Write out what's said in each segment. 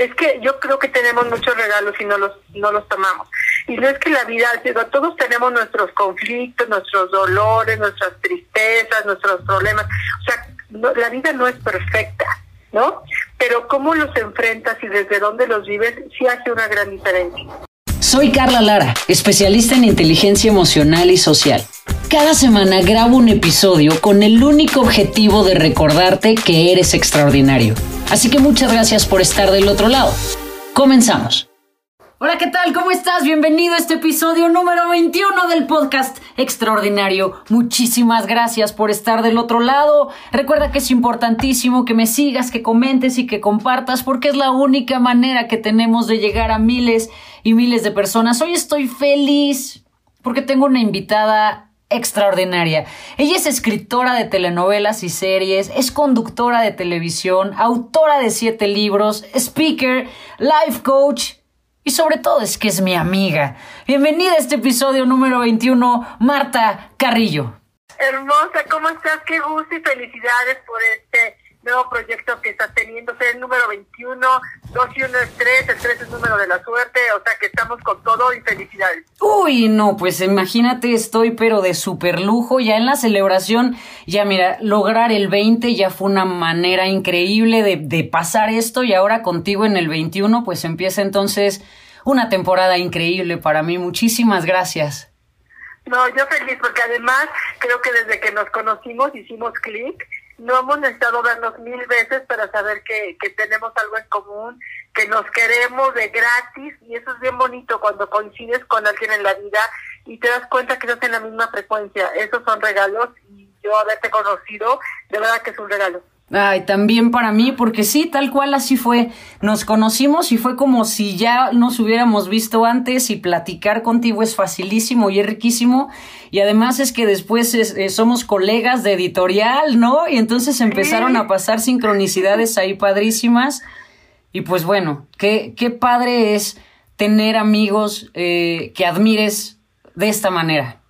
Es que yo creo que tenemos muchos regalos y no los, no los tomamos. Y no es que la vida, todos tenemos nuestros conflictos, nuestros dolores, nuestras tristezas, nuestros problemas. O sea, la vida no es perfecta, ¿no? Pero cómo los enfrentas y desde dónde los vives sí hace una gran diferencia. Soy Carla Lara, especialista en inteligencia emocional y social. Cada semana grabo un episodio con el único objetivo de recordarte que eres extraordinario. Así que muchas gracias por estar del otro lado. Comenzamos. Hola, ¿qué tal? ¿Cómo estás? Bienvenido a este episodio número 21 del podcast Extraordinario. Muchísimas gracias por estar del otro lado. Recuerda que es importantísimo que me sigas, que comentes y que compartas porque es la única manera que tenemos de llegar a miles y miles de personas. Hoy estoy feliz porque tengo una invitada extraordinaria. Ella es escritora de telenovelas y series, es conductora de televisión, autora de siete libros, speaker, life coach y sobre todo es que es mi amiga. Bienvenida a este episodio número 21, Marta Carrillo. Hermosa, ¿cómo estás? Qué gusto y felicidades por este nuevo proyecto que estás teniendo, es el número 21, 2 y 1 es 3, el 3 es número de la suerte, o sea que estamos con todo y felicidades. Uy, no, pues imagínate, estoy pero de super lujo, ya en la celebración, ya mira, lograr el 20 ya fue una manera increíble de, de pasar esto y ahora contigo en el 21, pues empieza entonces una temporada increíble para mí, muchísimas gracias. No, yo feliz porque además creo que desde que nos conocimos hicimos clic no hemos necesitado vernos mil veces para saber que, que tenemos algo en común, que nos queremos de gratis y eso es bien bonito cuando coincides con alguien en la vida y te das cuenta que estás en la misma frecuencia. Esos son regalos y yo haberte conocido, de verdad que es un regalo. Ay, también para mí, porque sí, tal cual así fue. Nos conocimos y fue como si ya nos hubiéramos visto antes y platicar contigo es facilísimo y es riquísimo. Y además es que después eh, somos colegas de editorial, ¿no? Y entonces empezaron a pasar sincronicidades ahí padrísimas. Y pues bueno, qué, qué padre es tener amigos eh, que admires de esta manera.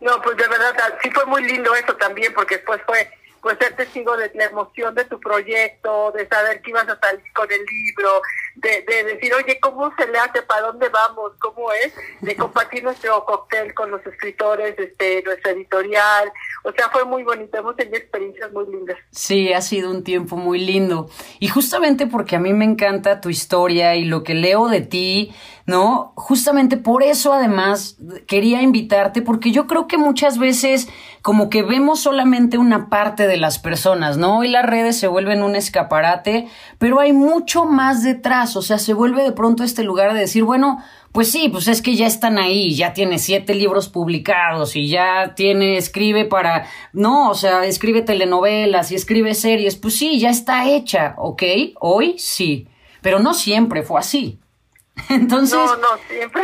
No, pues de verdad, sí fue muy lindo eso también, porque después fue pues ser testigo de la emoción de tu proyecto, de saber que ibas a salir con el libro, de, de decir, oye, ¿cómo se le hace? ¿Para dónde vamos? ¿Cómo es? De compartir nuestro cóctel con los escritores, este, nuestra editorial. O sea, fue muy bonito, hemos tenido experiencias muy lindas. Sí, ha sido un tiempo muy lindo. Y justamente porque a mí me encanta tu historia y lo que leo de ti, ¿no? Justamente por eso además quería invitarte, porque yo creo que muchas veces como que vemos solamente una parte de las personas, ¿no? Hoy las redes se vuelven un escaparate, pero hay mucho más detrás, o sea, se vuelve de pronto este lugar de decir, bueno, pues sí, pues es que ya están ahí, ya tiene siete libros publicados y ya tiene, escribe para, no, o sea, escribe telenovelas y escribe series, pues sí, ya está hecha, ¿ok? Hoy sí, pero no siempre fue así. Entonces, no, no, siempre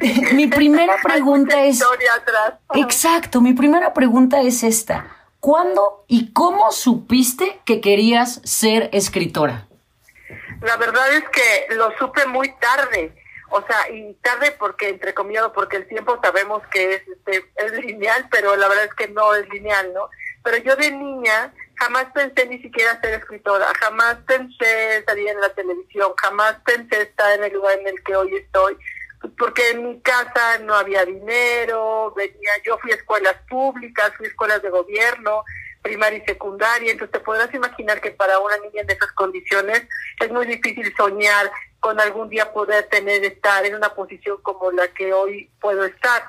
mi primera pregunta es, exacto, mi primera pregunta es esta. ¿Cuándo y cómo supiste que querías ser escritora? La verdad es que lo supe muy tarde, o sea, y tarde porque, entre comillas, porque el tiempo sabemos que es, este, es lineal, pero la verdad es que no es lineal, ¿no? Pero yo de niña jamás pensé ni siquiera ser escritora, jamás pensé salir en la televisión, jamás pensé estar en el lugar en el que hoy estoy, porque en mi casa no había dinero, venía, yo fui a escuelas públicas, fui a escuelas de gobierno, primaria y secundaria, entonces te podrás imaginar que para una niña en esas condiciones es muy difícil soñar con algún día poder tener, estar en una posición como la que hoy puedo estar.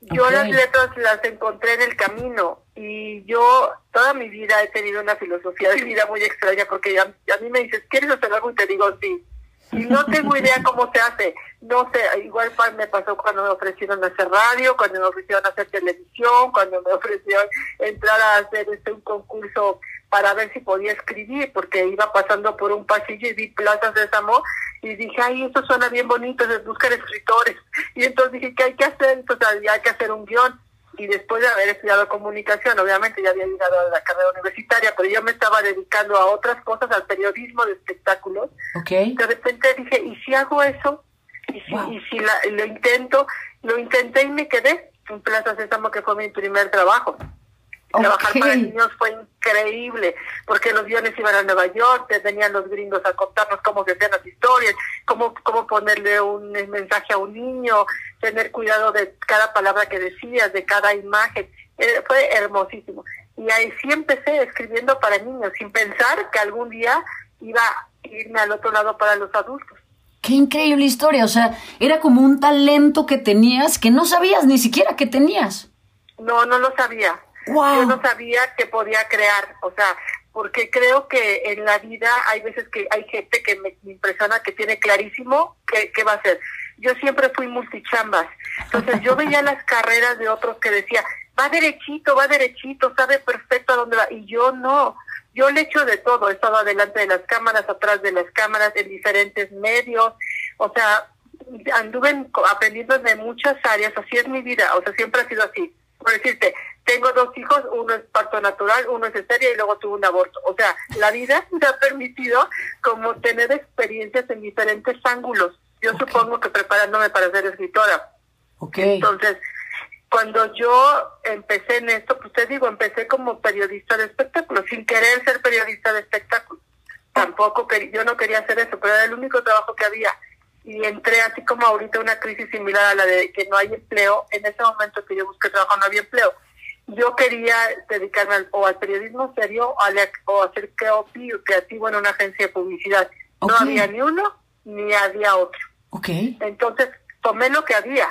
Yo las letras las encontré en el camino y yo toda mi vida he tenido una filosofía de vida muy extraña porque a, a mí me dices, ¿quieres hacer algo? Y te digo sí. Y no tengo idea cómo se hace. No sé, igual me pasó cuando me ofrecieron hacer radio, cuando me ofrecieron hacer televisión, cuando me ofrecieron entrar a hacer este un concurso para ver si podía escribir, porque iba pasando por un pasillo y vi plazas de Samo y dije, ay, esto suena bien bonito, es buscar escritores. Y entonces dije, ¿qué hay que hacer? Entonces hay que hacer un guion. Y después de haber estudiado comunicación, obviamente ya había llegado a la carrera universitaria, pero yo me estaba dedicando a otras cosas, al periodismo de espectáculos. Okay. De repente dije, ¿y si hago eso? ¿Y si, y si lo intento? Lo intenté y me quedé en Plaza Sésamo, que fue mi primer trabajo. Trabajar para niños fue increíble, porque los guiones iban a Nueva York, te venían los gringos a contarnos cómo se hacían las historias, cómo, cómo ponerle un mensaje a un niño, tener cuidado de cada palabra que decías, de cada imagen. Eh, fue hermosísimo. Y ahí sí empecé escribiendo para niños, sin pensar que algún día iba a irme al otro lado para los adultos. Qué increíble historia, o sea, era como un talento que tenías que no sabías ni siquiera que tenías. No, no lo sabía. Yo no sabía que podía crear, o sea, porque creo que en la vida hay veces que hay gente que me impresiona que tiene clarísimo qué, qué va a hacer. Yo siempre fui multichambas, entonces yo veía las carreras de otros que decía, va derechito, va derechito, sabe perfecto a dónde va, y yo no. Yo le echo de todo, he estado adelante de las cámaras, atrás de las cámaras, en diferentes medios, o sea, anduve aprendiendo de muchas áreas, así es mi vida, o sea, siempre ha sido así. Por decirte, tengo dos hijos, uno es parto natural, uno es cesárea y luego tuve un aborto. O sea, la vida me ha permitido como tener experiencias en diferentes ángulos. Yo supongo que preparándome para ser escritora. Okay. Entonces, cuando yo empecé en esto, pues te digo, empecé como periodista de espectáculos, sin querer ser periodista de espectáculos. Tampoco que yo no quería hacer eso, pero era el único trabajo que había. Y entré así como ahorita una crisis similar a la de que no hay empleo. En ese momento que yo busqué trabajo no había empleo. Yo quería dedicarme al, o al periodismo serio o, al, o hacer creativo en una agencia de publicidad. No había ni uno ni había otro. Okay. Entonces tomé lo que había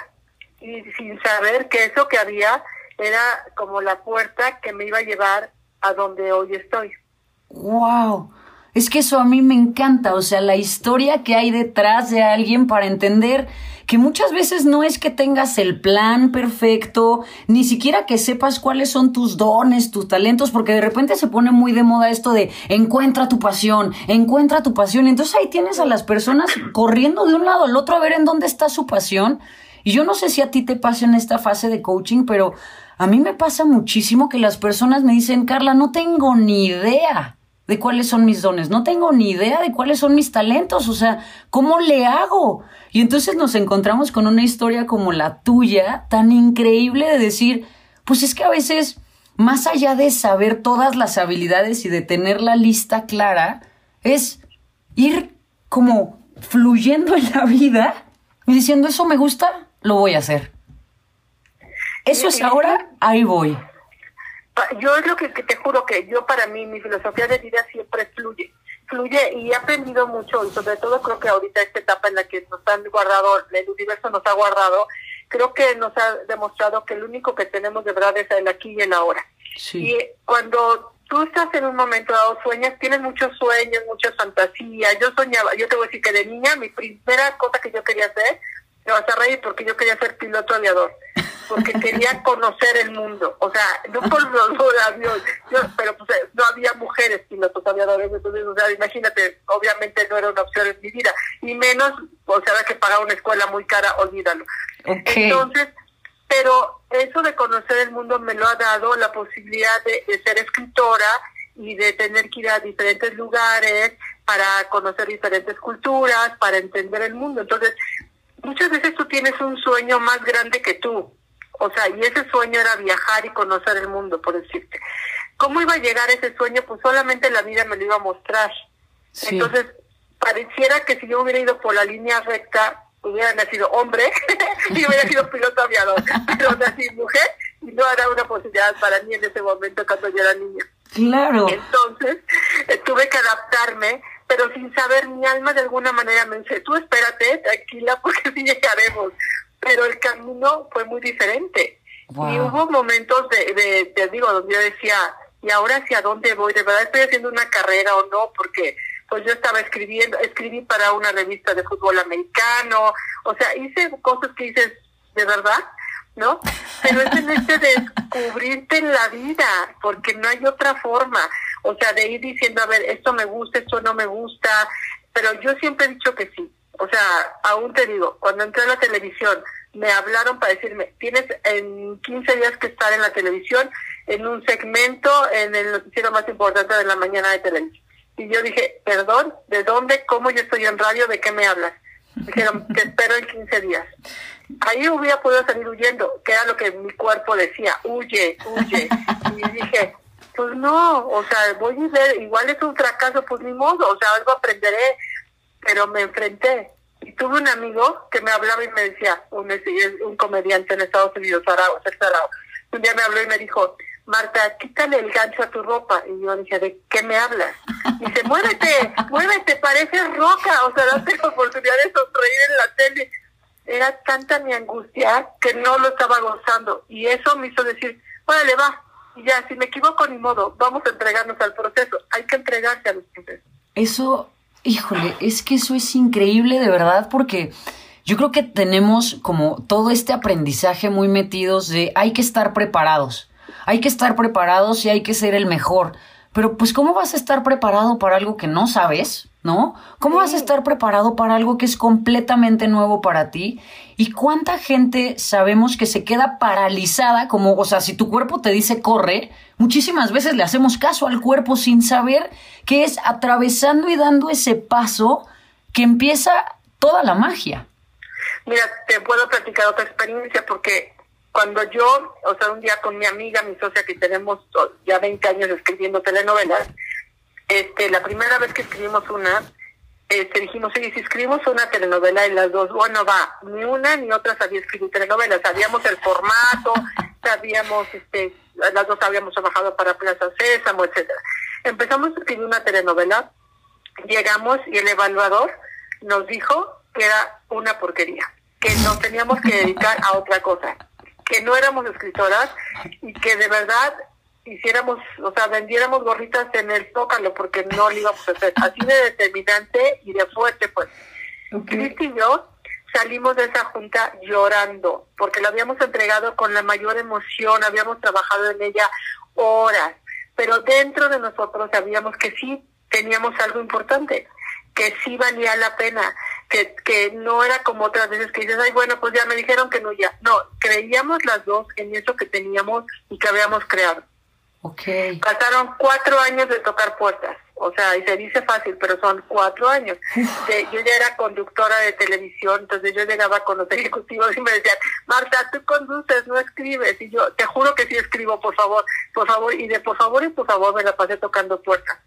y sin saber que eso que había era como la puerta que me iba a llevar a donde hoy estoy. ¡Wow! Es que eso a mí me encanta, o sea, la historia que hay detrás de alguien para entender que muchas veces no es que tengas el plan perfecto, ni siquiera que sepas cuáles son tus dones, tus talentos, porque de repente se pone muy de moda esto de encuentra tu pasión, encuentra tu pasión. Entonces ahí tienes a las personas corriendo de un lado al otro a ver en dónde está su pasión y yo no sé si a ti te pasa en esta fase de coaching, pero a mí me pasa muchísimo que las personas me dicen, Carla, no tengo ni idea de cuáles son mis dones, no tengo ni idea de cuáles son mis talentos, o sea, ¿cómo le hago? Y entonces nos encontramos con una historia como la tuya, tan increíble de decir, pues es que a veces, más allá de saber todas las habilidades y de tener la lista clara, es ir como fluyendo en la vida y diciendo, eso me gusta, lo voy a hacer. Eso es ahora, ahí voy. Yo es lo que, te juro que yo para mí, mi filosofía de vida siempre fluye, fluye y he aprendido mucho y sobre todo creo que ahorita esta etapa en la que nos han guardado, el universo nos ha guardado, creo que nos ha demostrado que lo único que tenemos de verdad es el aquí y el ahora. Y cuando tú estás en un momento dado, sueñas, tienes muchos sueños, muchas fantasías. Yo soñaba, yo te voy a decir que de niña mi primera cosa que yo quería hacer te vas a reír porque yo quería ser piloto aviador, porque quería conocer el mundo, o sea, no por los aviones, pero pues no había mujeres pilotos aviadores, entonces, o sea, imagínate, obviamente no era una opción en mi vida, y menos, o sea, que pagar una escuela muy cara, olvídalo. Entonces, pero eso de conocer el mundo me lo ha dado la posibilidad de, de ser escritora y de tener que ir a diferentes lugares para conocer diferentes culturas, para entender el mundo. Entonces, muchas veces tú tienes un sueño más grande que tú. O sea, y ese sueño era viajar y conocer el mundo, por decirte. ¿Cómo iba a llegar ese sueño? Pues solamente la vida me lo iba a mostrar. Entonces, pareciera que si yo hubiera ido por la línea recta, hubiera nacido hombre y hubiera sido piloto aviador. Pero nací mujer y no era una posibilidad para mí en ese momento cuando yo era niña. Claro. Entonces, eh, tuve que adaptarme pero sin saber mi alma de alguna manera me dice, tú espérate, tranquila, porque sí llegaremos. Pero el camino fue muy diferente. Y hubo momentos de, de, te digo, donde yo decía, ¿y ahora hacia dónde voy? ¿De verdad estoy haciendo una carrera o no? Porque pues yo estaba escribiendo, escribí para una revista de fútbol americano, o sea, hice cosas que dices, ¿de verdad? ¿No? Pero es en este descubrirte en la vida, porque no hay otra forma o sea, de ir diciendo, a ver, esto me gusta, esto no me gusta, pero yo siempre he dicho que sí. O sea, aún te digo, cuando entré a la televisión, me hablaron para decirme, tienes en 15 días que estar en la televisión, en un segmento, en el noticiero más importante de la mañana de televisión. Y yo dije, perdón, ¿de dónde? ¿Cómo yo estoy en radio? ¿De qué me hablas? Dijeron, te espero en 15 días. Ahí hubiera podido salir huyendo, que era lo que mi cuerpo decía, huye, huye. y dije, pues no, o sea, voy a ver, igual es un fracaso, pues ni modo, o sea, algo aprenderé, pero me enfrenté. Y tuve un amigo que me hablaba y me decía, un, comediante en Estados Unidos, Arao, Arao, un día me habló y me dijo, Marta, quítale el gancho a tu ropa. Y yo dije, ¿de qué me hablas? Y dice, muévete, muévete, pareces roca. O sea, date la oportunidad de sonreír en la tele. Era tanta mi angustia que no lo estaba gozando. Y eso me hizo decir, órale, va. Y ya, si me equivoco, ni modo, vamos a entregarnos al proceso. Hay que entregarse a los procesos. Eso, híjole, es que eso es increíble de verdad porque... Yo creo que tenemos como todo este aprendizaje muy metidos de hay que estar preparados hay que estar preparados y hay que ser el mejor. Pero pues ¿cómo vas a estar preparado para algo que no sabes? ¿No? ¿Cómo vas a estar preparado para algo que es completamente nuevo para ti? ¿Y cuánta gente sabemos que se queda paralizada? Como, o sea, si tu cuerpo te dice corre, muchísimas veces le hacemos caso al cuerpo sin saber que es atravesando y dando ese paso que empieza toda la magia. Mira, te puedo platicar otra experiencia porque cuando yo, o sea, un día con mi amiga, mi socia, que tenemos ya 20 años escribiendo telenovelas, este, la primera vez que escribimos una, este, dijimos, oye, si escribimos una telenovela y las dos, bueno, va, ni una ni otra sabía escribir telenovelas, sabíamos el formato, sabíamos, este, las dos habíamos trabajado para Plaza Sésamo, etcétera. Empezamos a escribir una telenovela, llegamos y el evaluador nos dijo que era una porquería, que nos teníamos que dedicar a otra cosa que no éramos escritoras y que de verdad hiciéramos, o sea, vendiéramos gorritas en el zócalo porque no lo íbamos a hacer. Así de determinante y de fuerte, pues. Cristi y yo salimos de esa junta llorando porque la habíamos entregado con la mayor emoción, habíamos trabajado en ella horas, pero dentro de nosotros sabíamos que sí teníamos algo importante, que sí valía la pena, que, que no era como otras veces que dices, ay, bueno, pues ya me dijeron que no, ya. No, creíamos las dos en eso que teníamos y que habíamos creado. Okay. Pasaron cuatro años de tocar puertas, o sea, y se dice fácil, pero son cuatro años. yo ya era conductora de televisión, entonces yo llegaba con los ejecutivos y me decían, Marta, tú conduces, no escribes. Y yo, te juro que sí escribo, por favor, por favor, y de por favor y por favor me la pasé tocando puertas.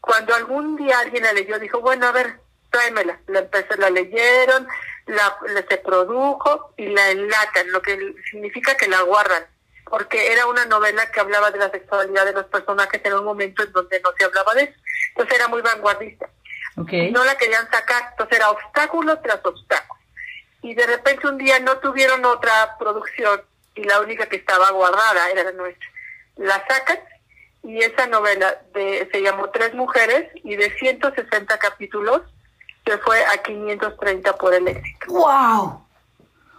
Cuando algún día alguien la leyó, dijo, bueno, a ver, tráemela. La empecé, la leyeron, la, se produjo y la enlatan, lo que significa que la guardan. Porque era una novela que hablaba de la sexualidad de los personajes en un momento en donde no se hablaba de eso. Entonces era muy vanguardista. Okay. No la querían sacar, entonces era obstáculo tras obstáculo. Y de repente un día no tuvieron otra producción y la única que estaba guardada era la nuestra. La sacan y esa novela de, se llamó Tres Mujeres y de 160 capítulos se fue a 530 por el éxito. ¡Wow!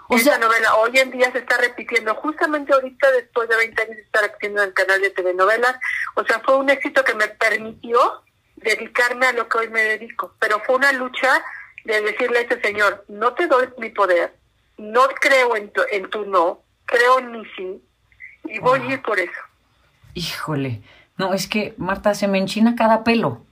O Esa novela hoy en día se está repitiendo, justamente ahorita después de 20 años se está repitiendo en el canal de telenovelas. O sea, fue un éxito que me permitió dedicarme a lo que hoy me dedico. Pero fue una lucha de decirle a ese señor, no te doy mi poder, no creo en tu, en tu no, creo en mi sí, y voy a ir por eso. Híjole, no, es que Marta se me enchina cada pelo.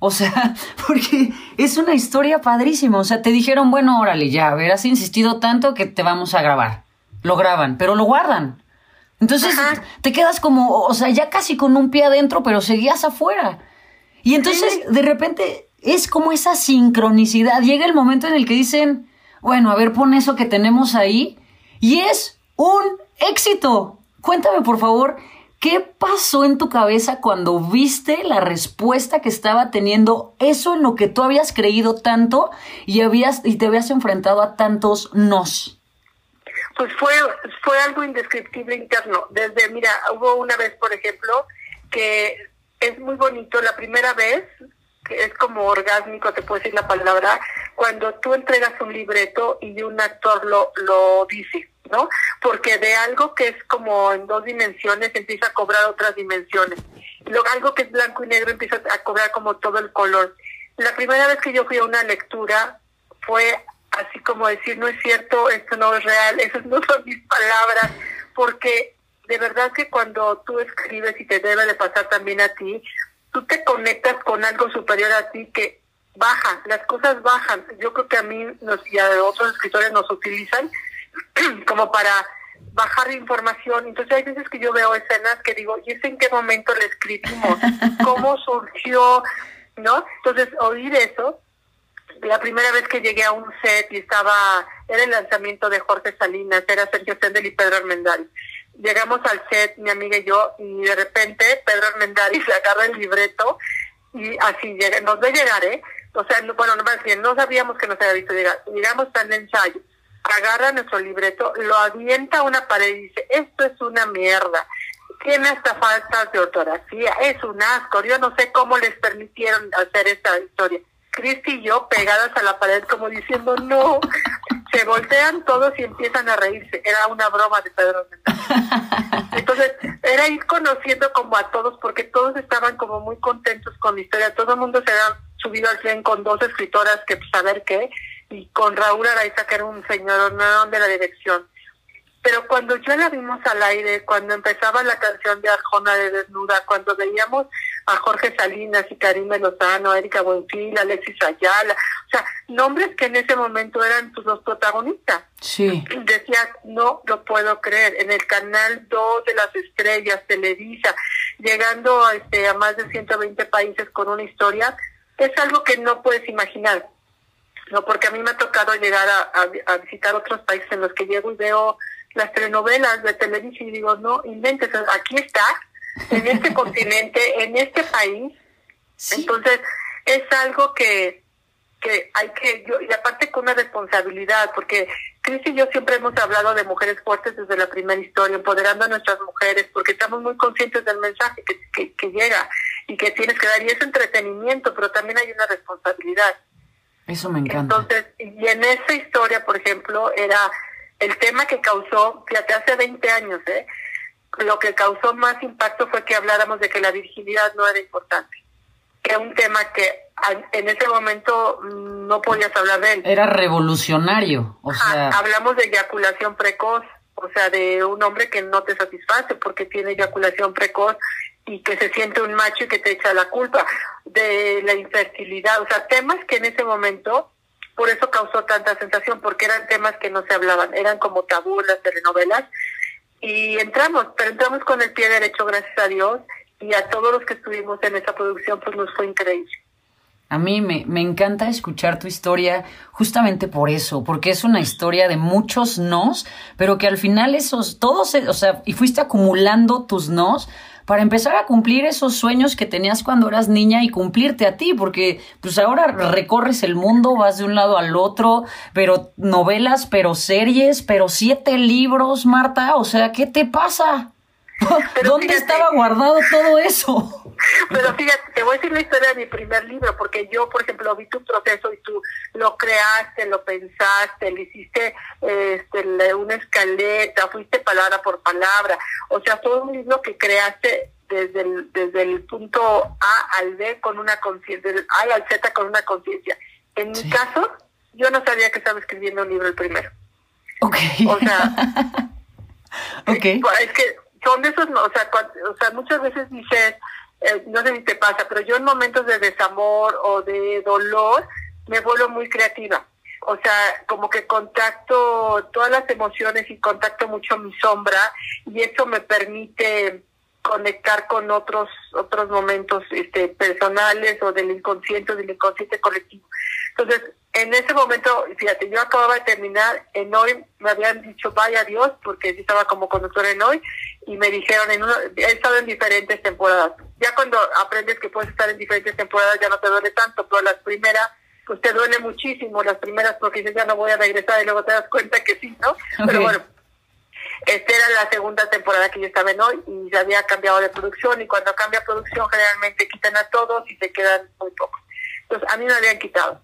O sea, porque es una historia padrísima. O sea, te dijeron, bueno, órale, ya, has insistido tanto que te vamos a grabar. Lo graban, pero lo guardan. Entonces te quedas como, o sea, ya casi con un pie adentro, pero seguías afuera. Y entonces de repente es como esa sincronicidad. Llega el momento en el que dicen, bueno, a ver, pon eso que tenemos ahí. Y es un éxito. Cuéntame, por favor, ¿Qué pasó en tu cabeza cuando viste la respuesta que estaba teniendo eso en lo que tú habías creído tanto y habías y te habías enfrentado a tantos nos? Pues fue fue algo indescriptible interno. Desde mira, hubo una vez, por ejemplo, que es muy bonito la primera vez que es como orgásmico, te puedo decir la palabra, cuando tú entregas un libreto y un actor lo, lo dice. ¿No? Porque de algo que es como en dos dimensiones empieza a cobrar otras dimensiones. Luego algo que es blanco y negro empieza a cobrar como todo el color. La primera vez que yo fui a una lectura fue así como decir, no es cierto, esto no es real, esas no son mis palabras, porque de verdad que cuando tú escribes y te debe de pasar también a ti, tú te conectas con algo superior a ti que baja, las cosas bajan. Yo creo que a mí nos, y a otros escritores nos utilizan como para bajar información. Entonces hay veces que yo veo escenas que digo, ¿y es en qué momento le escribimos? ¿Cómo surgió? ¿No? Entonces oír eso, la primera vez que llegué a un set y estaba, era el lanzamiento de Jorge Salinas, era Sergio Sendel y Pedro Armendáriz. Llegamos al set, mi amiga y yo, y de repente Pedro Armendáriz agarra el libreto y así llega, nos ve llegar, ¿eh? O sea, bueno, no, no sabíamos que nos había visto llegar. Llegamos tan ensayo agarra nuestro libreto, lo avienta a una pared y dice, esto es una mierda, tiene hasta faltas de ortografía, es un asco, yo no sé cómo les permitieron hacer esta historia. Cristi y yo pegadas a la pared como diciendo, no, se voltean todos y empiezan a reírse. Era una broma de Pedro Entonces, era ir conociendo como a todos, porque todos estaban como muy contentos con la historia. Todo el mundo se había subido al tren con dos escritoras que, pues, a ver qué y con Raúl Araiza, que era un señor no de la dirección. Pero cuando ya la vimos al aire, cuando empezaba la canción de Arjona de Desnuda, cuando veíamos a Jorge Salinas y Karim Lozano, Erika Buenfil, Alexis Ayala, o sea, nombres que en ese momento eran sus dos protagonistas. Sí. Decías, no lo puedo creer, en el canal 2 de las estrellas, Televisa, llegando este, a más de 120 países con una historia, es algo que no puedes imaginar. No, porque a mí me ha tocado llegar a, visitar otros países en los que llego y veo las telenovelas de televisión y digo, no, inventes, aquí está, en este continente, en este país. Entonces, es algo que, que hay que, yo, y aparte con una responsabilidad, porque Cris y yo siempre hemos hablado de mujeres fuertes desde la primera historia, empoderando a nuestras mujeres, porque estamos muy conscientes del mensaje que, que, que llega y que tienes que dar, y es entretenimiento, pero también hay una responsabilidad. Eso me encanta. Entonces, y en esa historia, por ejemplo, era el tema que causó, fíjate, hace 20 años, ¿eh? lo que causó más impacto fue que habláramos de que la virginidad no era importante, que un tema que en ese momento mm, no podías hablar de él. Era revolucionario, o sea... hablamos de eyaculación precoz, o sea, de un hombre que no te satisface porque tiene eyaculación precoz y que se siente un macho y que te echa la culpa de la infertilidad, o sea, temas que en ese momento, por eso causó tanta sensación, porque eran temas que no se hablaban, eran como tabú las telenovelas, y entramos, pero entramos con el pie derecho, gracias a Dios, y a todos los que estuvimos en esa producción, pues nos fue increíble. A mí me, me, encanta escuchar tu historia justamente por eso, porque es una historia de muchos nos, pero que al final esos, todos, o sea, y fuiste acumulando tus nos para empezar a cumplir esos sueños que tenías cuando eras niña y cumplirte a ti, porque pues ahora recorres el mundo, vas de un lado al otro, pero novelas, pero series, pero siete libros, Marta, o sea, ¿qué te pasa? ¿Dónde estaba guardado todo eso? Pero fíjate, te voy a decir la historia de mi primer libro, porque yo, por ejemplo, vi tu proceso y tú lo creaste, lo pensaste, le hiciste este, una escaleta, fuiste palabra por palabra. O sea, todo un libro que creaste desde el, desde el punto A al B con una conciencia, del A al Z con una conciencia. En mi caso, yo no sabía que estaba escribiendo un libro el primero. Ok. O sea, okay. es que son esos, o sea, o sea, muchas veces dices, eh, no sé si te pasa, pero yo en momentos de desamor o de dolor me vuelvo muy creativa. O sea, como que contacto todas las emociones y contacto mucho mi sombra y eso me permite conectar con otros otros momentos este, personales o del inconsciente, del inconsciente colectivo. Entonces, en ese momento, fíjate, yo acababa de terminar, en hoy me habían dicho vaya Dios, porque yo estaba como conductora en hoy, y me dijeron, en uno, he estado en diferentes temporadas. Ya cuando aprendes que puedes estar en diferentes temporadas ya no te duele tanto, pero las primeras, pues te duele muchísimo, las primeras porque dices ya no voy a regresar y luego te das cuenta que sí, ¿no? Pero bueno, esta era la segunda temporada que yo estaba en hoy y ya había cambiado de producción y cuando cambia producción generalmente quitan a todos y se quedan muy pocos. Entonces a mí me habían quitado.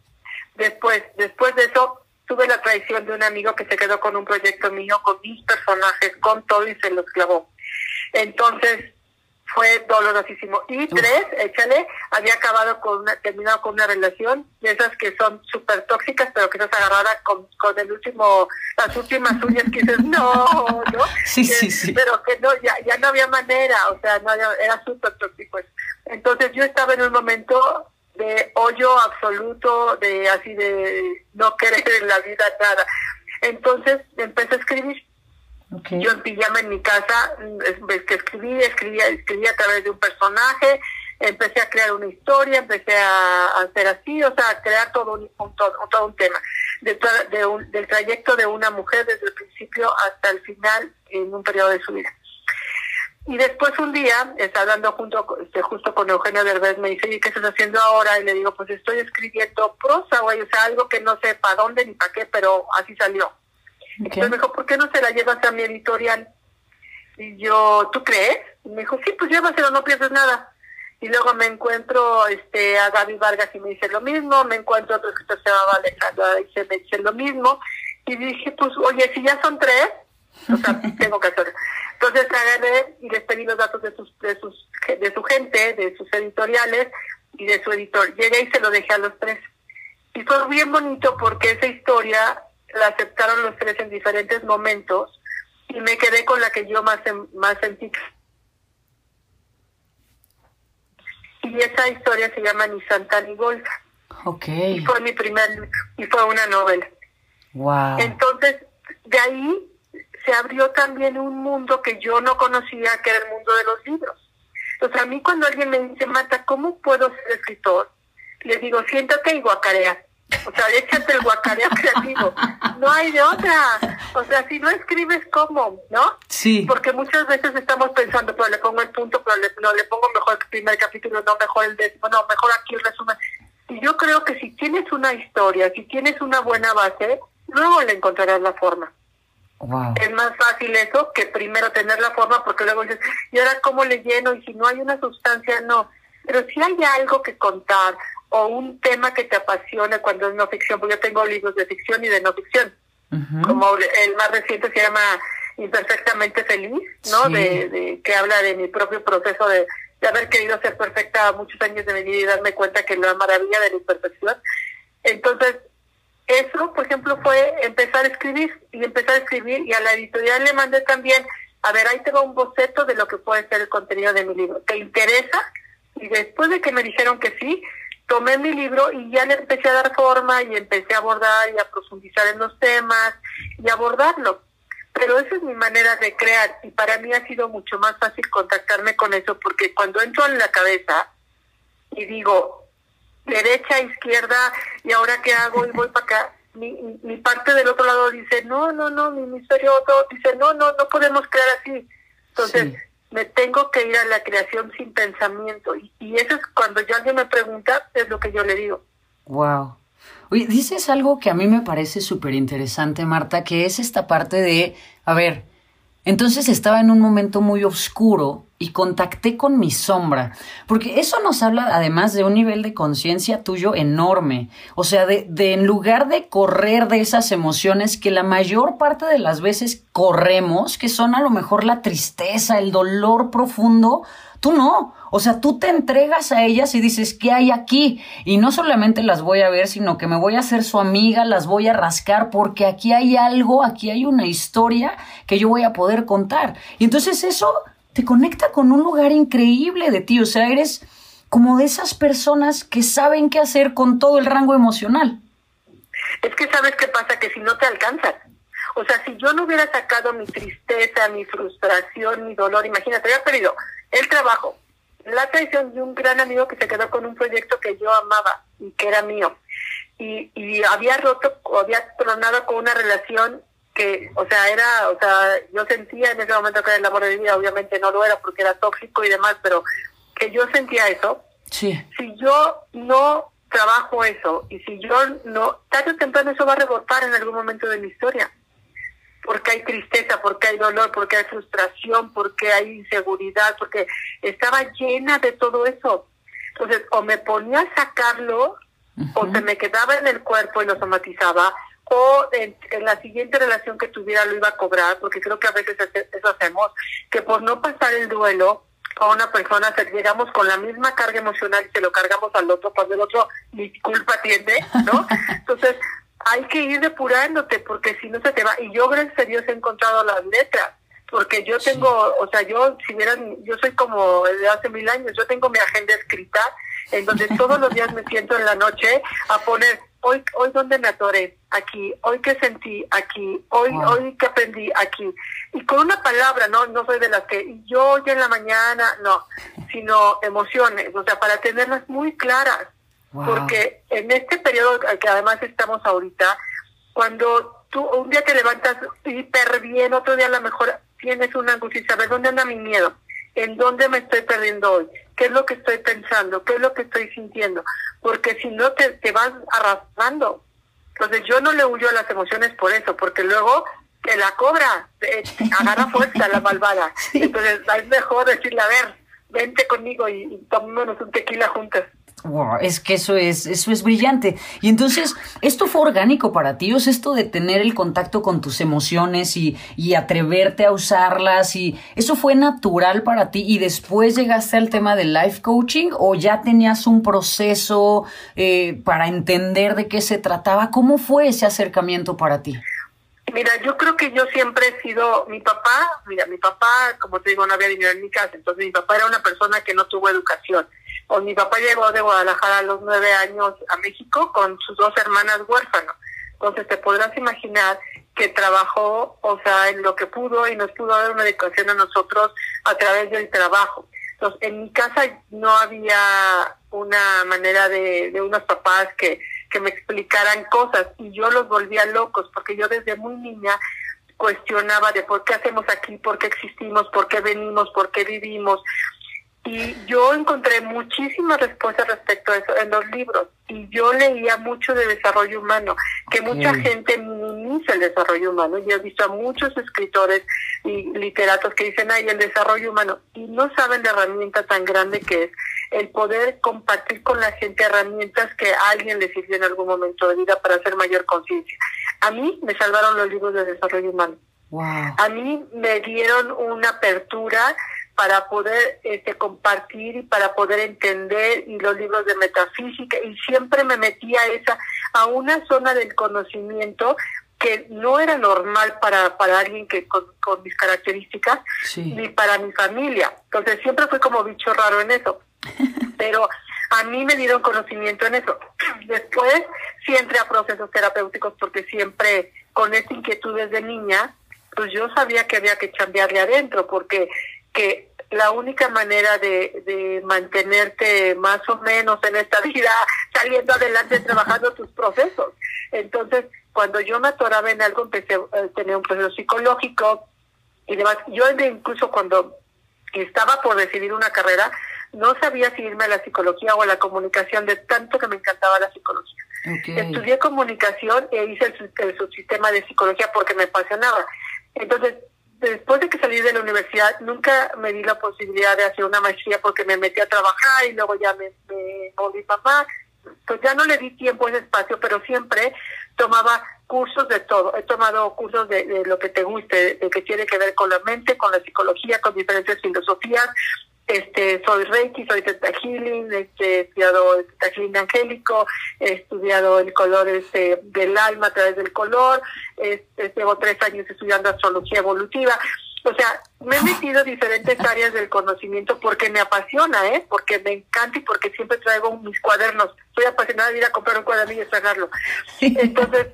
Después, después de eso, tuve la traición de un amigo que se quedó con un proyecto mío, con mis personajes, con todo y se los clavó. Entonces, fue dolorosísimo. Y tres, échale, había acabado con una, terminado con una relación de esas que son súper tóxicas, pero que no se agarrara con, con el último, las últimas uñas que dices, no, ¿no? Sí, sí, sí. Pero que no, ya, ya no había manera, o sea, no era súper tóxico. Entonces yo estaba en un momento de hoyo absoluto, de así de no querer en la vida nada. Entonces empecé a escribir Yo en pijama en mi casa, ves que escribí, escribía, escribía a través de un personaje, empecé a crear una historia, empecé a, hacer así, o sea, a crear todo un, todo, un tema, de, del trayecto de una mujer desde el principio hasta el final en un periodo de su vida. Y después un día, está hablando junto, este, justo con Eugenio Derbez, me dice, ¿y qué estás haciendo ahora? Y le digo, pues estoy escribiendo prosa, güey, o sea, algo que no sé para dónde ni para qué, pero así salió. Entonces me dijo, ¿por qué no se la llevas a mi editorial? Y yo, ¿tú crees? Y me dijo, sí, pues llévaselo, no pierdes nada. Y luego me encuentro este a Gaby Vargas y me dice lo mismo, me encuentro a otro escritor se llamaba Alejandra y se me dice lo mismo. Y dije, pues, oye, si ya son tres, o sea, tengo que. Entonces agarré y les pedí los datos de sus, de sus, de su gente, de sus editoriales y de su editor. Llegué y se lo dejé a los tres. Y fue bien bonito porque esa historia la aceptaron los tres en diferentes momentos y me quedé con la que yo más, más sentí. Y esa historia se llama Ni Santa ni Golfa. Ok. Y fue mi primer y fue una novela. Wow. Entonces, de ahí se abrió también un mundo que yo no conocía, que era el mundo de los libros. Entonces, a mí cuando alguien me dice, Mata, ¿cómo puedo ser escritor? Le digo, siéntate y guacarea. O sea, échate el guacareo creativo. No hay de otra. O sea, si no escribes, ¿cómo? ¿No? Sí. Porque muchas veces estamos pensando, pero le pongo el punto, pero le, no, le pongo mejor el primer capítulo, no mejor el décimo, no, mejor aquí el resumen. Y yo creo que si tienes una historia, si tienes una buena base, luego le encontrarás la forma. Wow. Es más fácil eso que primero tener la forma, porque luego dices, ¿y ahora cómo le lleno? Y si no hay una sustancia, no. Pero si hay algo que contar, o un tema que te apasione cuando es no ficción, porque yo tengo libros de ficción y de no ficción, como el más reciente se llama Imperfectamente Feliz, ¿no? De, que habla de mi propio proceso de, haber querido ser perfecta muchos años de mi vida y darme cuenta que la maravilla de la imperfección. Entonces, eso, por ejemplo, fue empezar a escribir y empezar a escribir y a la editorial le mandé también, a ver, ahí tengo un boceto de lo que puede ser el contenido de mi libro. ¿Te interesa? Y después de que me dijeron que sí, tomé mi libro y ya le empecé a dar forma y empecé a abordar y a profundizar en los temas y abordarlo. Pero esa es mi manera de crear y para mí ha sido mucho más fácil contactarme con eso porque cuando entro en la cabeza y digo derecha, izquierda y ahora qué hago y voy para acá, mi, mi parte del otro lado dice no, no, no, mi misterio otro dice no, no, no podemos crear así. Entonces, me tengo que ir a la creación sin pensamiento. Y, eso es cuando ya alguien me pregunta, es lo que yo le digo. Wow. Oye, dices algo que a mí me parece súper interesante, Marta, que es esta parte de, a ver, entonces estaba en un momento muy oscuro y contacté con mi sombra, porque eso nos habla además de un nivel de conciencia tuyo enorme, o sea, de, de, en lugar de correr de esas emociones que la mayor parte de las veces corremos, que son a lo mejor la tristeza, el dolor profundo, tú no, o sea, tú te entregas a ellas y dices, ¿qué hay aquí? Y no solamente las voy a ver, sino que me voy a hacer su amiga, las voy a rascar, porque aquí hay algo, aquí hay una historia que yo voy a poder contar. Y entonces eso te conecta con un lugar increíble de ti, o sea, eres como de esas personas que saben qué hacer con todo el rango emocional. Es que sabes qué pasa, que si no te alcanzas. O sea, si yo no hubiera sacado mi tristeza, mi frustración, mi dolor, imagínate, había perdido el trabajo, la traición de un gran amigo que se quedó con un proyecto que yo amaba y que era mío. Y, y había roto, había tronado con una relación que, o sea, era, o sea, yo sentía en ese momento que era el amor de vida, obviamente no lo era porque era tóxico y demás, pero que yo sentía eso. Sí. Si yo no trabajo eso y si yo no, tarde o temprano eso va a rebotar en algún momento de mi historia. Porque hay tristeza, porque hay dolor, porque hay frustración, porque hay inseguridad, porque estaba llena de todo eso. Entonces, o me ponía a sacarlo, o se me quedaba en el cuerpo y lo somatizaba, o en, la siguiente relación que tuviera lo iba a cobrar, porque creo que a veces eso hacemos, que por no pasar el duelo a una persona llegamos con la misma carga emocional y se lo cargamos al otro cuando el otro ni culpa tiene, ¿no? Entonces hay que ir depurándote porque si no se te va. Y yo gracias a Dios he encontrado las letras porque yo tengo, o sea, yo si vieran, yo soy como de hace mil años, yo tengo mi agenda escrita en donde todos los días me siento en la noche a poner hoy, hoy dónde me atoré, aquí, hoy qué sentí, aquí, hoy, hoy qué aprendí, aquí. Y con una palabra, no, no soy de las que yo hoy en la mañana, no, sino emociones, o sea, para tenerlas muy claras. Porque en este periodo que además estamos ahorita, cuando tú un día te levantas hiper bien, otro día a lo mejor tienes una angustia y sabes dónde anda mi miedo, en dónde me estoy perdiendo hoy, qué es lo que estoy pensando, qué es lo que estoy sintiendo, porque si no te, te vas arrastrando. Entonces yo no le huyo a las emociones por eso, porque luego te la cobra, te, agarra fuerza la malvada. Entonces es mejor decirle, a ver, vente conmigo y, y tomémonos un tequila juntas. Wow, es que eso es, eso es brillante. Y entonces, ¿esto fue orgánico para ti? ¿O es esto de tener el contacto con tus emociones y, y, atreverte a usarlas? y ¿Eso fue natural para ti? ¿Y después llegaste al tema del life coaching? ¿O ya tenías un proceso eh, para entender de qué se trataba? ¿Cómo fue ese acercamiento para ti? Mira, yo creo que yo siempre he sido, mi papá, mira, mi papá, como te digo, no había dinero en mi casa, entonces mi papá era una persona que no tuvo educación o mi papá llegó de Guadalajara a los nueve años a México con sus dos hermanas huérfanos. Entonces te podrás imaginar que trabajó, o sea, en lo que pudo y nos pudo dar una educación a nosotros a través del trabajo. Entonces, en mi casa no había una manera de, de unos papás que, que me explicaran cosas y yo los volvía locos porque yo desde muy niña cuestionaba de por qué hacemos aquí, por qué existimos, por qué venimos, por qué vivimos, y yo encontré muchísimas respuestas respecto a eso en los libros. Y yo leía mucho de desarrollo humano, que mucha gente minimiza el desarrollo humano. Y he visto a muchos escritores y literatos que dicen, ay, el desarrollo humano. Y no saben la herramienta tan grande que es el poder compartir con la gente herramientas que a alguien le sirvió en algún momento de vida para hacer mayor conciencia. A mí me salvaron los libros de desarrollo humano. A mí me dieron una apertura para poder este, compartir y para poder entender y los libros de metafísica y siempre me metía a esa a una zona del conocimiento que no era normal para, para alguien que con, mis características ni para mi familia. Entonces siempre fui como bicho raro en eso. Pero a mí me dieron conocimiento en eso. Después sí entré a procesos terapéuticos porque siempre con esta inquietud desde niña, pues yo sabía que había que cambiarle adentro porque que la única manera de, de mantenerte más o menos en esta vida saliendo adelante trabajando tus procesos. Entonces, cuando yo me atoraba en algo, empecé a tener un proceso psicológico y demás. Yo incluso cuando estaba por decidir una carrera, no sabía si irme a la psicología o a la comunicación, de tanto que me encantaba la psicología. Estudié comunicación e hice el, el subsistema de psicología porque me apasionaba. Entonces, después de que salí de la universidad, nunca me di la posibilidad de hacer una maestría porque me metí a trabajar y luego ya me, me volví papá. Pues ya no le di tiempo a espacio, pero siempre tomaba cursos de todo. He tomado cursos de, de lo que te guste, de que tiene que ver con la mente, con la psicología, con diferentes filosofías, este soy Reiki, soy Teta Healing, este, he estudiado el Teta Healing angélico, he estudiado el color este, del alma a través del color, este, llevo tres años estudiando astrología evolutiva. O sea, me he metido en diferentes áreas del conocimiento porque me apasiona, ¿eh? Porque me encanta y porque siempre traigo mis cuadernos. Soy apasionada de ir a comprar un cuadernillo y sacarlo. Entonces,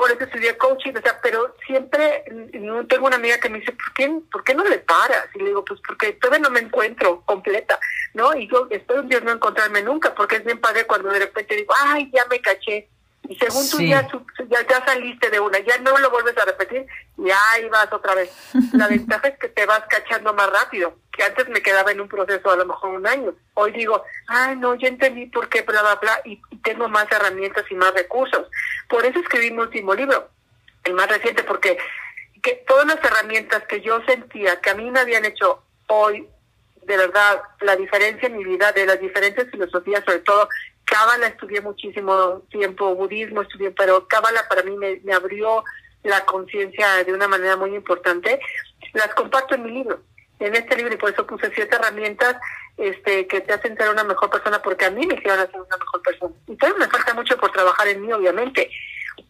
por eso estudié coaching, o sea, pero siempre no tengo una amiga que me dice, ¿por qué, ¿por qué no le paras? Y le digo, pues porque todavía no me encuentro completa, ¿no? Y yo espero un día no encontrarme nunca, porque es bien padre cuando de repente digo, ay, ya me caché. Y según tú ya, ya, ya saliste de una, ya no lo vuelves a repetir, y ahí vas otra vez. La ventaja es que te vas cachando más rápido, que antes me quedaba en un proceso a lo mejor un año. Hoy digo, ay, no, ya entendí por qué, bla, bla, bla, y, tengo más herramientas y más recursos. Por eso escribí mi último libro, el más reciente, porque que todas las herramientas que yo sentía que a mí me habían hecho hoy, de verdad, la diferencia en mi vida, de las diferentes filosofías, sobre todo Cábala estudié muchísimo tiempo, budismo estudié, pero Cábala para mí me, abrió la conciencia de una manera muy importante, las comparto en mi libro. En este libro, y por eso puse siete herramientas este, que te hacen ser una mejor persona, porque a mí me hicieron ser una mejor persona. Y todavía me falta mucho por trabajar en mí, obviamente,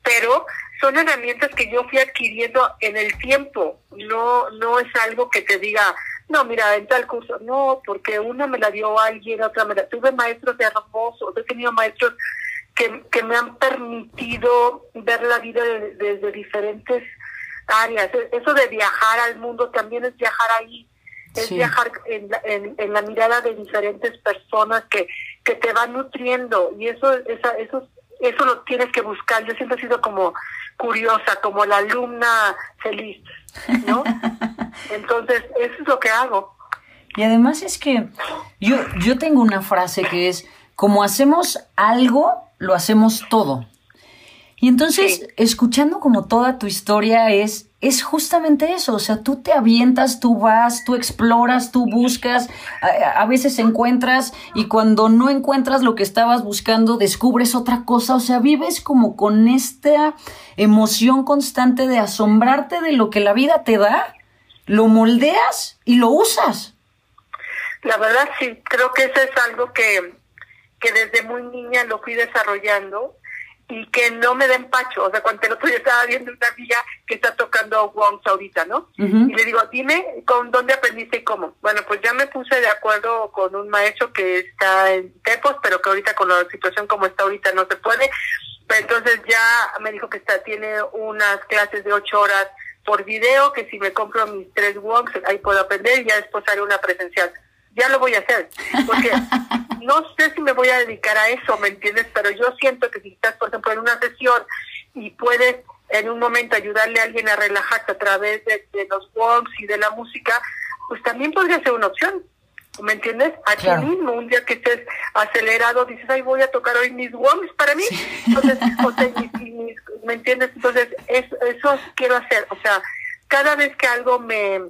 pero son herramientas que yo fui adquiriendo en el tiempo. No, no es algo que te diga, no, mira, en tal curso, no, porque una me la dio alguien, otra me la tuve maestros hermosos, he tenido maestros que, que me han permitido ver la vida desde diferentes áreas. E, eso de viajar al mundo también es viajar ahí, es viajar en la, en, la mirada de diferentes personas que, que te van nutriendo y eso, esa, eso, eso lo tienes que buscar. Yo siempre he sido como curiosa, como la alumna feliz, ¿no? Entonces, eso es lo que hago. Y además es que yo, yo tengo una frase que es, como hacemos algo, lo hacemos todo. Y entonces, escuchando como toda tu historia es, es justamente eso, o sea, tú te avientas, tú vas, tú exploras, tú buscas, a, a, veces encuentras y cuando no encuentras lo que estabas buscando, descubres otra cosa, o sea, vives como con esta emoción constante de asombrarte de lo que la vida te da, lo moldeas y lo usas. La verdad sí, creo que eso es algo que, que desde muy niña lo fui desarrollando y que no me den pacho. O sea, cuando el otro día estaba viendo una amiga que está tocando Wongs ahorita, ¿no? Y le digo, dime con dónde aprendiste y cómo. Bueno, pues ya me puse de acuerdo con un maestro que está en Tepos, pero que ahorita con la situación como está ahorita no se puede. entonces ya me dijo que está tiene unas clases de ocho horas por video, que si me compro mis tres Wongs, ahí puedo aprender y ya después haré una presencial ya lo voy a hacer, porque no sé si me voy a dedicar a eso, ¿me entiendes? Pero yo siento que si estás, por ejemplo, en una sesión y puedes en un momento ayudarle a alguien a relajarse a través de, los walks y de la música, pues también podría ser una opción. ¿Me entiendes? Aquí mismo, un día que estés acelerado, dices, ay, voy a tocar hoy mis walks para mí. Entonces, ¿me entiendes? Entonces, eso, eso quiero hacer. O sea, cada vez que algo me,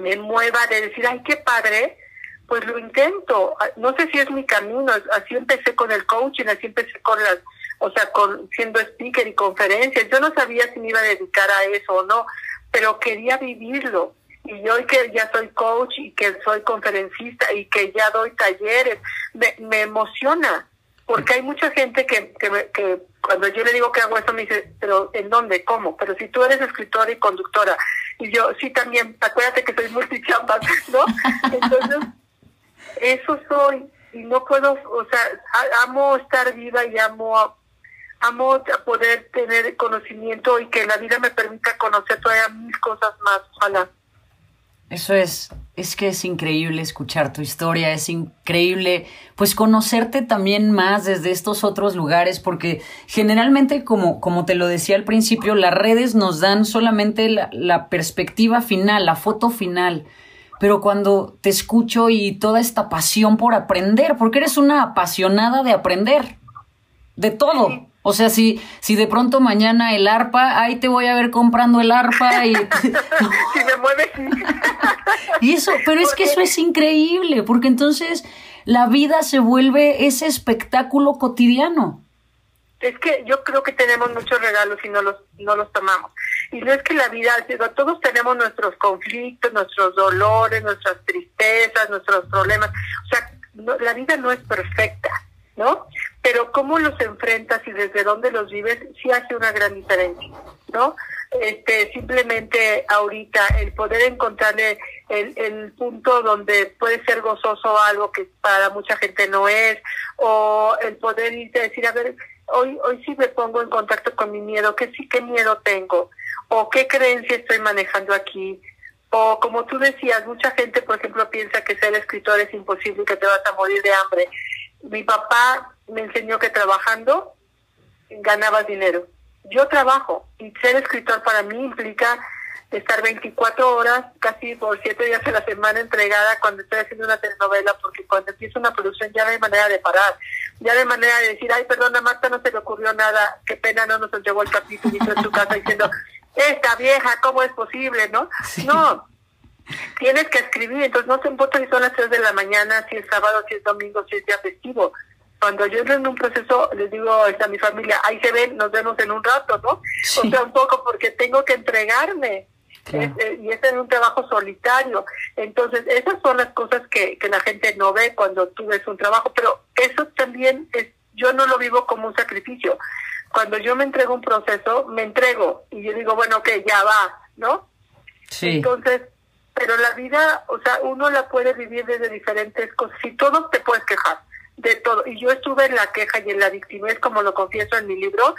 me mueva de decir, ay, qué padre, pues lo intento. Ah, no sé si es mi camino, así empecé con el coaching, así empecé con las, o sea, con siendo speaker y conferencias. Yo no sabía si me iba a dedicar a eso o no, pero quería vivirlo. Y hoy que ya soy coach y que soy conferencista y que ya doy talleres, me, emociona, porque hay mucha gente que, que, que cuando yo le digo que hago eso me dice, pero ¿en dónde? ¿Cómo? Pero si tú eres escritora y conductora, y yo sí también, acuérdate que soy multichamba, ¿no? Entonces, eso soy y no puedo, o sea, amo estar viva y amo amo poder tener conocimiento y que la vida me permita conocer todavía mil cosas más, ojalá. Eso es, es que es increíble escuchar tu historia, es increíble pues conocerte también más desde estos otros lugares, porque generalmente, como, como te lo decía al principio, las redes nos dan solamente la, la perspectiva final, la foto final pero cuando te escucho y toda esta pasión por aprender, porque eres una apasionada de aprender, de todo. O sea, si, si de pronto mañana el arpa, ahí te voy a ver comprando el arpa y... si me mueve, y eso, pero es que eso es increíble, porque entonces la vida se vuelve ese espectáculo cotidiano. Es que yo creo que tenemos muchos regalos y no los, no los tomamos. Y no es que la vida, todos tenemos nuestros conflictos, nuestros dolores, nuestras tristezas, nuestros problemas. O sea, la vida no es perfecta, ¿no? Pero cómo los enfrentas y desde dónde los vives sí hace una gran diferencia, ¿no? Este, simplemente ahorita el poder encontrarle el, el punto donde puede ser gozoso algo que para mucha gente no es, o el poder irte a decir, a ver, hoy, hoy sí me pongo en contacto con mi miedo, ¿qué sí, qué miedo tengo? o qué creencia estoy manejando aquí. O como tú decías, mucha gente, por ejemplo, piensa que ser escritor es imposible y que te vas a morir de hambre. Mi papá me enseñó que trabajando ganabas dinero. Yo trabajo y ser escritor para mí implica estar 24 horas, casi por 7 días a la semana entregada cuando estoy haciendo una telenovela, porque cuando empiezo una producción ya no hay manera de parar, ya no hay manera de decir, ay, perdona, Marta, no se le ocurrió nada, qué pena no nos llevó el capítulo y en tu casa diciendo, esta vieja, ¿cómo es posible, no? No, tienes que escribir, entonces no te importa si son las 3 de la mañana, si es sábado, si es domingo, si es día festivo. Cuando yo entro en un proceso, les digo a mi familia, ahí se ven, nos vemos en un rato, ¿no? O sea, un poco porque tengo que entregarme. Eh, y es en un trabajo solitario. Entonces, esas son las cosas que, que la gente no ve cuando tú ves un trabajo, pero eso también es, yo no lo vivo como un sacrificio cuando yo me entrego un proceso, me entrego y yo digo, bueno, que ya va, ¿no? Sí. Entonces, pero la vida, o sea, uno la puede vivir desde diferentes cosas. Si todo te puedes quejar, de todo. Y yo estuve en la queja y en la victimez, como lo confieso en mi libro,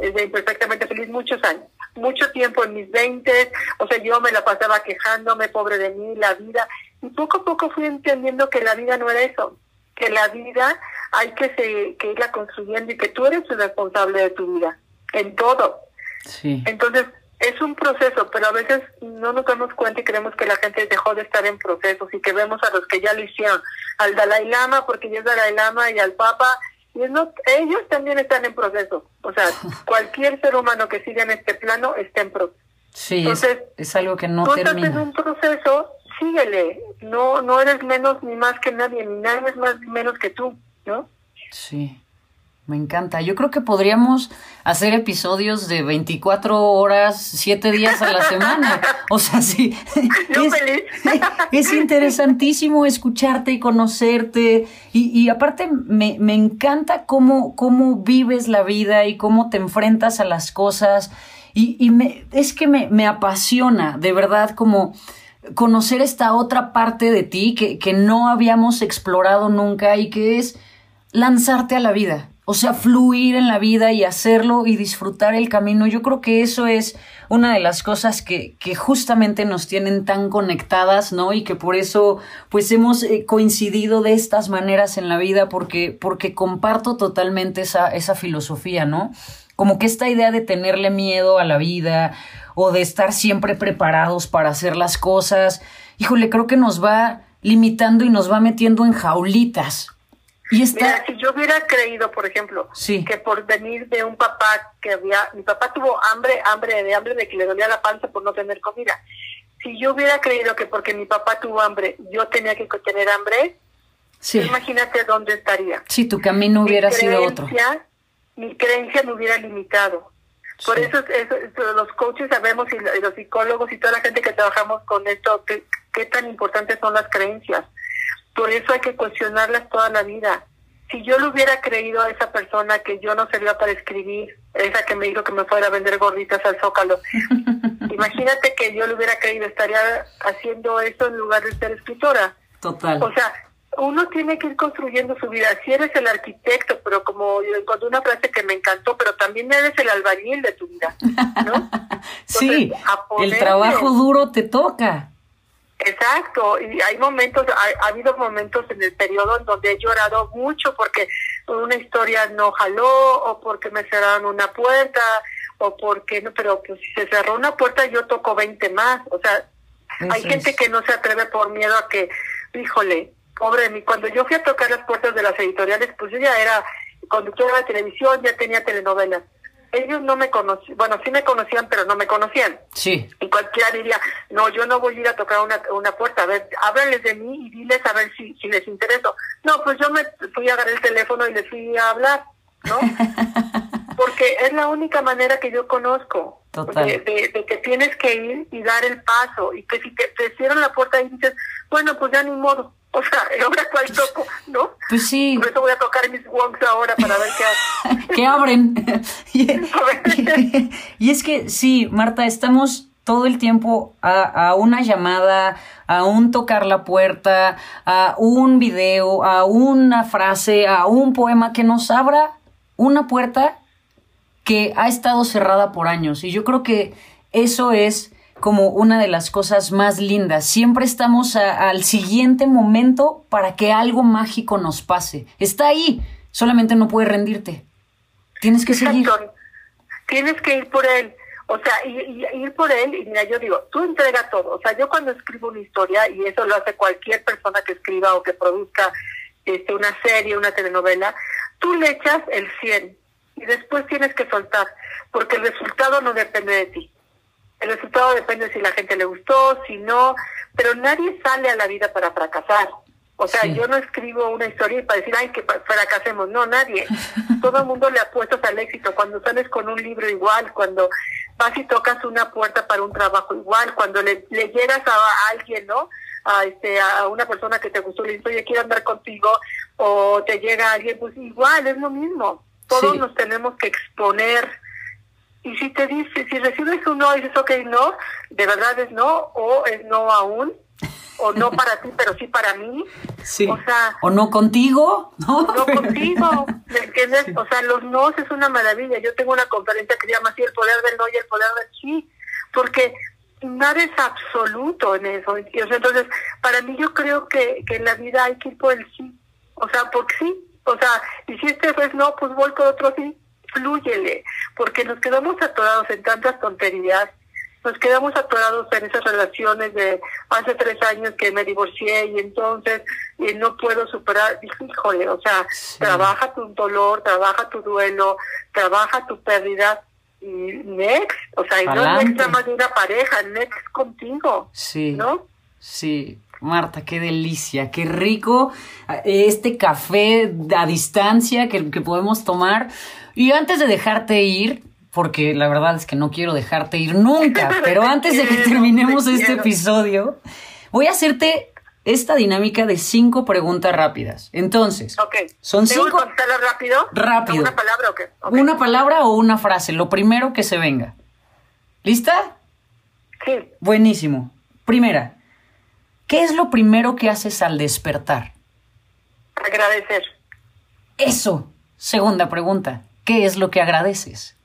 eh, de Imperfectamente Feliz, muchos años. Mucho tiempo en mis veintes, o sea, yo me la pasaba quejándome, pobre de mí, la vida. Y poco a poco fui entendiendo que la vida no era eso, que la vida hay que, se, que irla construyendo y que tú eres el responsable de tu vida, en todo. Sí. Entonces, es un proceso, pero a veces no nos damos cuenta y creemos que la gente dejó de estar en procesos y que vemos a los que ya lo hicieron, al Dalai Lama, porque ya es Dalai Lama, y al Papa, y no, ellos también están en proceso. O sea, cualquier ser humano que siga en este plano está en proceso. Sí, Entonces, es, algo que no termina. en un proceso, síguele. No, no eres menos ni más que nadie, ni nadie es más ni menos que tú, ¿no? Sí. Me encanta. Yo creo que podríamos hacer episodios de 24 horas, 7 días a la semana. O sea, sí. Es, es interesantísimo escucharte y conocerte. Y, y aparte, me, me encanta cómo, cómo vives la vida y cómo te enfrentas a las cosas. Y, y me, es que me, me apasiona, de verdad, como conocer esta otra parte de ti que, que no habíamos explorado nunca y que es lanzarte a la vida. O sea, fluir en la vida y hacerlo y disfrutar el camino. Yo creo que eso es una de las cosas que, que justamente nos tienen tan conectadas, ¿no? Y que por eso, pues hemos eh, coincidido de estas maneras en la vida porque, porque comparto totalmente esa, esa filosofía, ¿no? Como que esta idea de tenerle miedo a la vida o de estar siempre preparados para hacer las cosas, híjole, creo que nos va limitando y nos va metiendo en jaulitas Mira, si yo hubiera creído, por ejemplo, que por venir de un papá que había, mi papá tuvo hambre, hambre de hambre de que le dolía la panza por no tener comida. Si yo hubiera creído que porque mi papá tuvo hambre, yo tenía que tener hambre, imagínate dónde estaría. Si tu camino hubiera sido otro. Mi creencia me hubiera limitado. Por eso, eso, los coaches sabemos y los psicólogos y toda la gente que trabajamos con esto, qué tan importantes son las creencias por eso hay que cuestionarlas toda la vida. Si yo le hubiera creído a esa persona que yo no servía para escribir, esa que me dijo que me fuera a vender gorditas al zócalo, imagínate que yo le hubiera creído, estaría haciendo eso en lugar de ser escritora. Total. O sea, uno tiene que ir construyendo su vida. Si eres el arquitecto, pero como yo encontré una frase que me encantó, pero también eres el albañil de tu vida, ¿no? sí, el trabajo duro te toca. Exacto, y hay momentos, ha, habido momentos en el periodo en donde he llorado mucho porque una historia no jaló o porque me cerraron una puerta o porque no, pero pues si se cerró una puerta yo toco 20 más, o sea, hay gente que no se atreve por miedo a que, híjole, pobre de mí, cuando yo fui a tocar las puertas de las editoriales, pues yo ya era conductora de televisión, ya tenía telenovelas ellos no me conocían, bueno, sí me conocían, pero no me conocían. Sí. Y cualquiera diría, no, yo no voy a ir a tocar una, una puerta, a ver, háblales de mí y diles a ver si, si les intereso. No, pues yo me fui a agarrar el teléfono y les fui a hablar, ¿no? Porque es la única manera que yo conozco. Total. De, que tienes que ir y dar el paso. Y que si te, te cierran la puerta y dices, bueno, pues ya ni modo o sea, ahora cuál toco, ¿no? Pues sí. Por eso voy a tocar mis wongs ahora para ver qué que abren. y, es que sí, Marta, estamos todo el tiempo a, a, una llamada, a un tocar la puerta, a un video, a una frase, a un poema que nos abra una puerta que ha estado cerrada por años. Y yo creo que eso es como una de las cosas más lindas. Siempre estamos al siguiente momento para que algo mágico nos pase. Está ahí, solamente no puedes rendirte. Tienes que seguir. Tienes que ir por él. O sea, ir por él, y mira, yo digo, tú entrega todo. O sea, yo cuando escribo una historia, y eso lo hace cualquier persona que escriba o que produzca este, una serie, una telenovela, tú le echas el 100 y después tienes que soltar, porque el resultado no depende de ti. El resultado depende si la gente le gustó, si no, pero nadie sale a la vida para fracasar. O sea, yo no escribo una historia para decir, ay, que fracasemos. No, nadie. Todo el mundo le apuestas al éxito. Cuando sales con un libro igual, cuando vas y tocas una puerta para un trabajo igual, cuando le, llegas a, alguien, ¿no? A, este, a una persona que te gustó, le dices, oye, quiero andar contigo, o te llega alguien, pues igual, es lo mismo. Todos nos tenemos que exponer y si te dice, si recibes un no, dices, ok, no, de verdad es no, o es no aún, o no para ti, pero sí para mí. Sí. O sea, o no contigo, ¿no? No contigo, ¿me entiendes? O sea, los no es una maravilla. Yo tengo una conferencia que se llama así, el poder del no y el poder del sí, porque nada es absoluto en eso. Entonces, para mí yo creo que, que en la vida hay que ir por el sí. O sea, porque sí. O sea, y si este es no, pues voy por otro sí. Flúyele. Porque nos quedamos atorados en tantas tonterías. Nos quedamos atorados en esas relaciones de hace tres años que me divorcié y entonces y no puedo superar. Híjole, o sea, trabaja tu dolor, trabaja tu duelo, trabaja tu pérdida y next, o sea, y no next nada más de una pareja, next contigo. Sí. ¿No? Sí. Marta, qué delicia, qué rico este café a distancia que, que podemos tomar. Y antes de dejarte ir, porque la verdad es que no quiero dejarte ir nunca, pero antes de que terminemos este episodio, voy a hacerte esta dinámica de cinco preguntas rápidas. Entonces, son cinco. rápido? Rápido. ¿Una palabra o qué? Una palabra o una frase, lo primero que se venga. ¿Lista? Sí. Buenísimo. Primera, ¿qué es lo primero que haces al despertar? Agradecer. Eso. Segunda pregunta, ¿qué es lo que agradeces?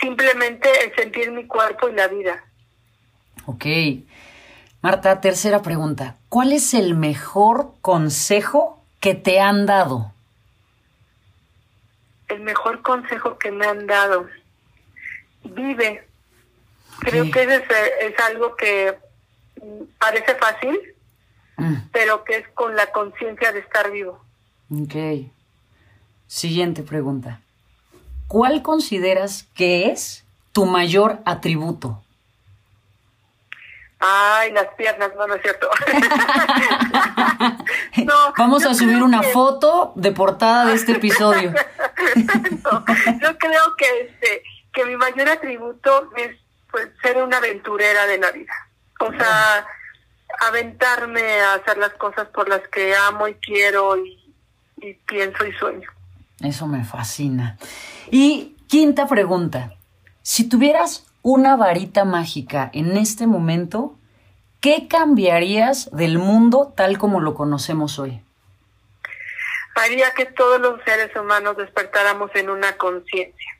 Simplemente el sentir mi cuerpo y la vida. Ok. Marta, tercera pregunta. ¿Cuál es el mejor consejo que te han dado? El mejor consejo que me han dado. Vive. Creo que es, es, algo que parece fácil, mm. pero que es con la conciencia de estar vivo. Ok. Siguiente pregunta. ¿Cuál consideras que es tu mayor atributo? Ay, las piernas, no, no es cierto. Vamos a subir una foto de portada de este episodio. yo creo que este, que mi mayor atributo es pues, ser una aventurera de la vida. O sea, aventarme a hacer las cosas por las que amo y quiero y, y pienso y sueño. Eso me fascina. Y quinta pregunta. Si tuvieras una varita mágica en este momento, ¿qué cambiarías del mundo tal como lo conocemos hoy? Haría que todos los seres humanos despertáramos en una conciencia.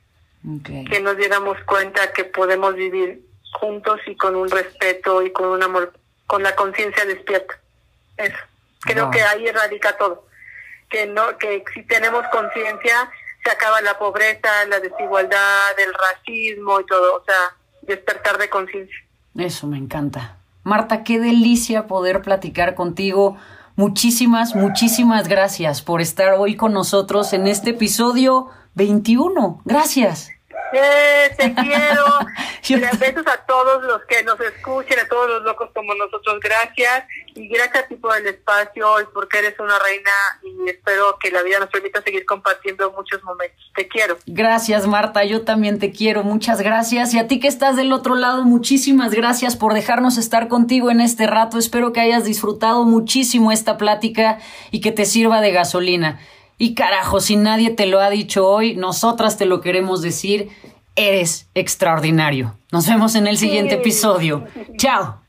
Que nos diéramos cuenta que podemos vivir juntos y con un respeto y con un amor, con la conciencia despierta. Eso. Creo que ahí radica todo. Que no, que si tenemos conciencia, se acaba la pobreza, la desigualdad, el racismo y todo, o sea, despertar de conciencia. Eso me encanta. Marta, qué delicia poder platicar contigo. Muchísimas, muchísimas gracias por estar hoy con nosotros en este episodio 21. Gracias. Eh, te quiero. Besos a todos los que nos escuchen, a todos los locos como nosotros. Gracias. Y gracias a ti por el espacio y porque eres una reina y espero que la vida nos permita seguir compartiendo muchos momentos. Te quiero. Gracias, Marta. Yo también te quiero. Muchas gracias. Y a ti que estás del otro lado, muchísimas gracias por dejarnos estar contigo en este rato. Espero que hayas disfrutado muchísimo esta plática y que te sirva de gasolina. Y carajo, si nadie te lo ha dicho hoy, nosotras te lo queremos decir. Eres extraordinario. Nos vemos en el siguiente episodio. Chao.